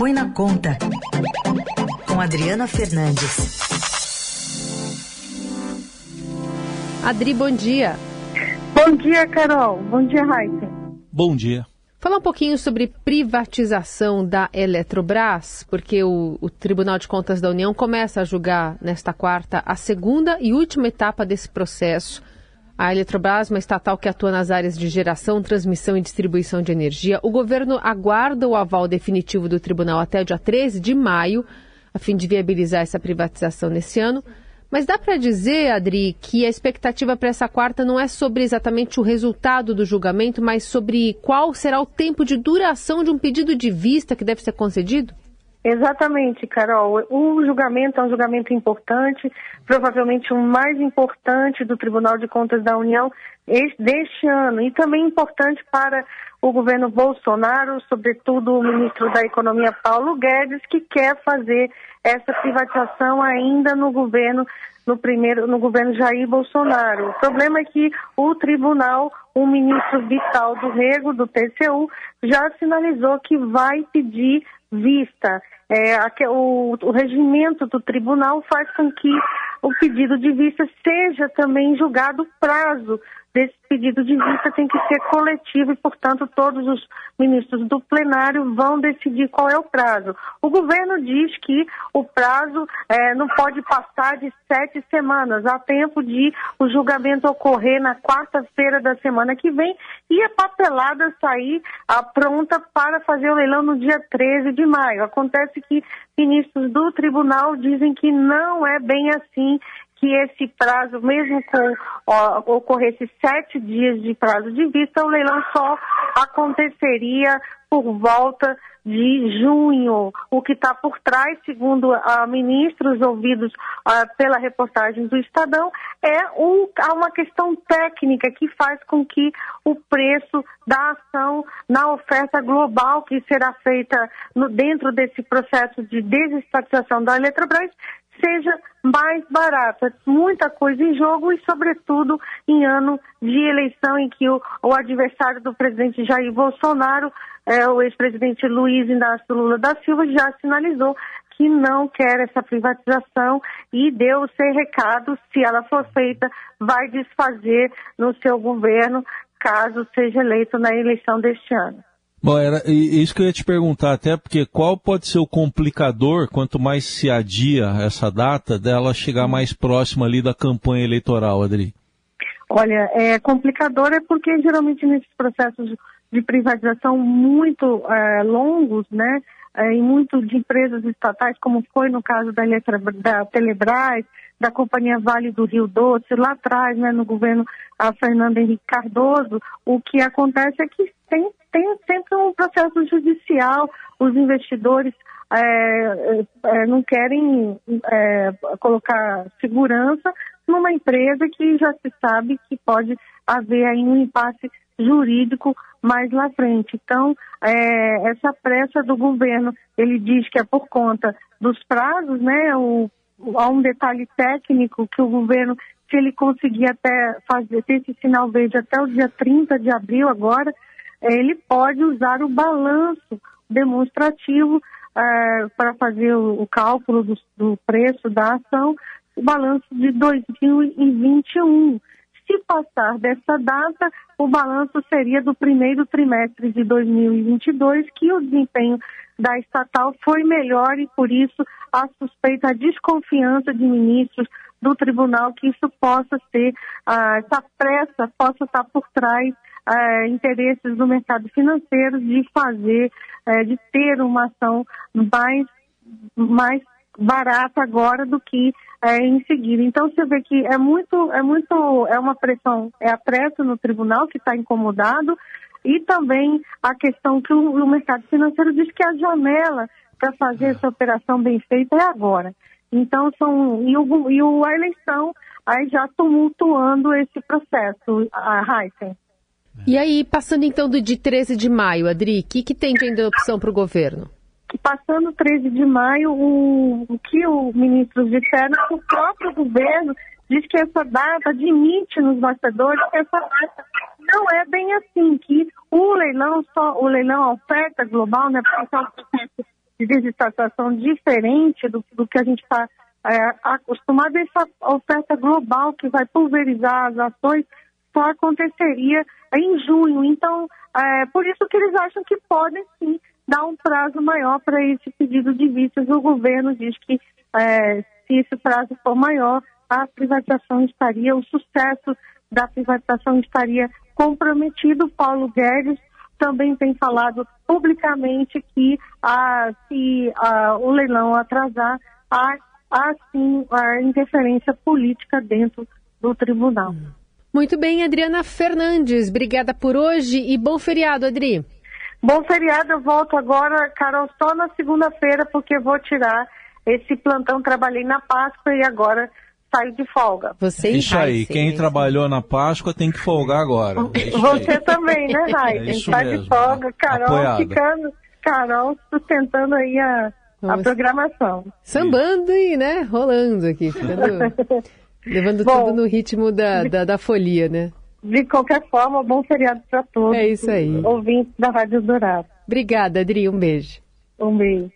Põe na Conta, com Adriana Fernandes. Adri, bom dia. Bom dia, Carol. Bom dia, Raíssa. Bom dia. Falar um pouquinho sobre privatização da Eletrobras, porque o, o, Tribunal de Contas da União começa a julgar nesta quarta a segunda e última etapa desse processo. A Eletrobras, uma estatal que atua nas áreas de geração, transmissão e distribuição de energia, o governo aguarda o aval definitivo do tribunal até o dia 13 de maio, a fim de viabilizar essa privatização nesse ano. Mas dá para dizer, Adri, que a expectativa para essa quarta não é sobre exatamente o resultado do julgamento, mas sobre qual será o tempo de duração de um pedido de vista que deve ser concedido? Exatamente, Carol. O julgamento é um julgamento importante, provavelmente o mais importante do Tribunal de Contas da União deste ano e também importante para o governo Bolsonaro, sobretudo o ministro da Economia Paulo Guedes, que quer fazer essa privatização ainda no governo no primeiro no governo Jair Bolsonaro. O problema é que o tribunal, o ministro Vital do Rego do TCU já sinalizou que vai pedir vista. É, o, o regimento do tribunal faz com que o pedido de vista seja também julgado prazo desse pedido de vista tem que ser coletivo e, portanto, todos os ministros do plenário vão decidir qual é o prazo. O governo diz que o prazo é, não pode passar de sete semanas, há tempo de o julgamento ocorrer na quarta-feira da semana que vem e a papelada sair a, pronta para fazer o leilão no dia 13 de maio. Acontece que ministros do tribunal dizem que não é bem assim que esse prazo, mesmo com ocorresse sete dias de prazo de vista, o leilão só aconteceria por volta de junho. O que está por trás, segundo a ministros ouvidos uh, pela reportagem do Estadão, é um, uma questão técnica que faz com que o preço da ação na oferta global que será feita no, dentro desse processo de desestatização da Eletrobras seja mais barato. É muita coisa em jogo e, sobretudo, em ano de eleição em que o, o adversário do presidente Jair Bolsonaro, é, o ex-presidente Luiz Inácio Lula da Silva, já sinalizou que não quer essa privatização e deu o seu recado, se ela for feita, vai desfazer no seu governo, caso seja eleito na eleição deste ano. Bom, era isso que eu ia te perguntar, até porque qual pode ser o complicador, quanto mais se adia essa data, dela chegar mais próxima ali da campanha eleitoral, Adri? Olha, é complicador é porque geralmente nesses processos de privatização muito é, longos, né, é, e muito de empresas estatais, como foi no caso da, Eletra, da Telebrás, da Companhia Vale do Rio Doce, lá atrás, né, no governo a Fernando Henrique Cardoso, o que acontece é que tem, tem sempre um processo judicial, os investidores é, é, é, não querem é, colocar segurança numa empresa que já se sabe que pode haver aí um impasse jurídico mais lá frente. Então, é, essa pressa do governo, ele diz que é por conta dos prazos, né? O, há um detalhe técnico que o governo, se ele conseguir até fazer esse sinal verde até o dia 30 de abril agora, ele pode usar o balanço demonstrativo é, para fazer o, o cálculo do, do, preço da ação, o balanço de 2021. Se passar dessa data, o balanço seria do primeiro trimestre de 2022, que o desempenho da estatal foi melhor e, por isso, a suspeita, a desconfiança de ministros do tribunal que isso possa ser, ah, essa pressa possa estar por trás é, interesses do mercado financeiro de fazer, é, de ter uma ação mais, mais barata agora do que é, em seguida. Então você vê que é muito, é muito, é uma pressão, é a pressa no tribunal que está incomodado e também a questão que o, o mercado financeiro diz que a janela para fazer essa operação bem feita é agora. Então são e, o, e o, a eleição aí já tumultuando esse processo, a Heisen. E aí, passando então do de 13 de maio, Adri, o que, que tem de opção para o governo? Passando 13 de maio, o, o que o ministro disseram, o próprio governo diz que essa data admite nos bastidores que essa data não é bem assim, que o leilão, só o leilão a oferta global, né, porque é um processo de desestatização diferente do, do que a gente está é, acostumado, essa oferta global que vai pulverizar as ações só aconteceria em junho. Então, é, por isso que eles acham que podem sim dar um prazo maior para esse pedido de vistas. O governo diz que é, se esse prazo for maior, a privatização estaria, o sucesso da privatização estaria comprometido. Paulo Guedes também tem falado publicamente que ah, se ah, o leilão atrasar, há, há sim a interferência política dentro do tribunal. Muito bem, Adriana Fernandes, obrigada por hoje e bom feriado, Adri. Bom feriado, eu volto agora, Carol, só na segunda-feira, porque vou tirar esse plantão. Trabalhei na Páscoa e agora saio de folga. Você Isso aí, quem trabalhou na Páscoa tem que folgar agora. Você aí. também, né, Rai? É estar de folga. Carol Apoiada. ficando, Carol sustentando aí a, a programação. Sambando e, né, rolando aqui, ficando... Levando bom, tudo no ritmo da, da, da, folia, né? De qualquer forma, bom feriado para todos. É isso aí. Ouvintes da Rádio Dourado. Obrigada, Adri. Um beijo. Um beijo.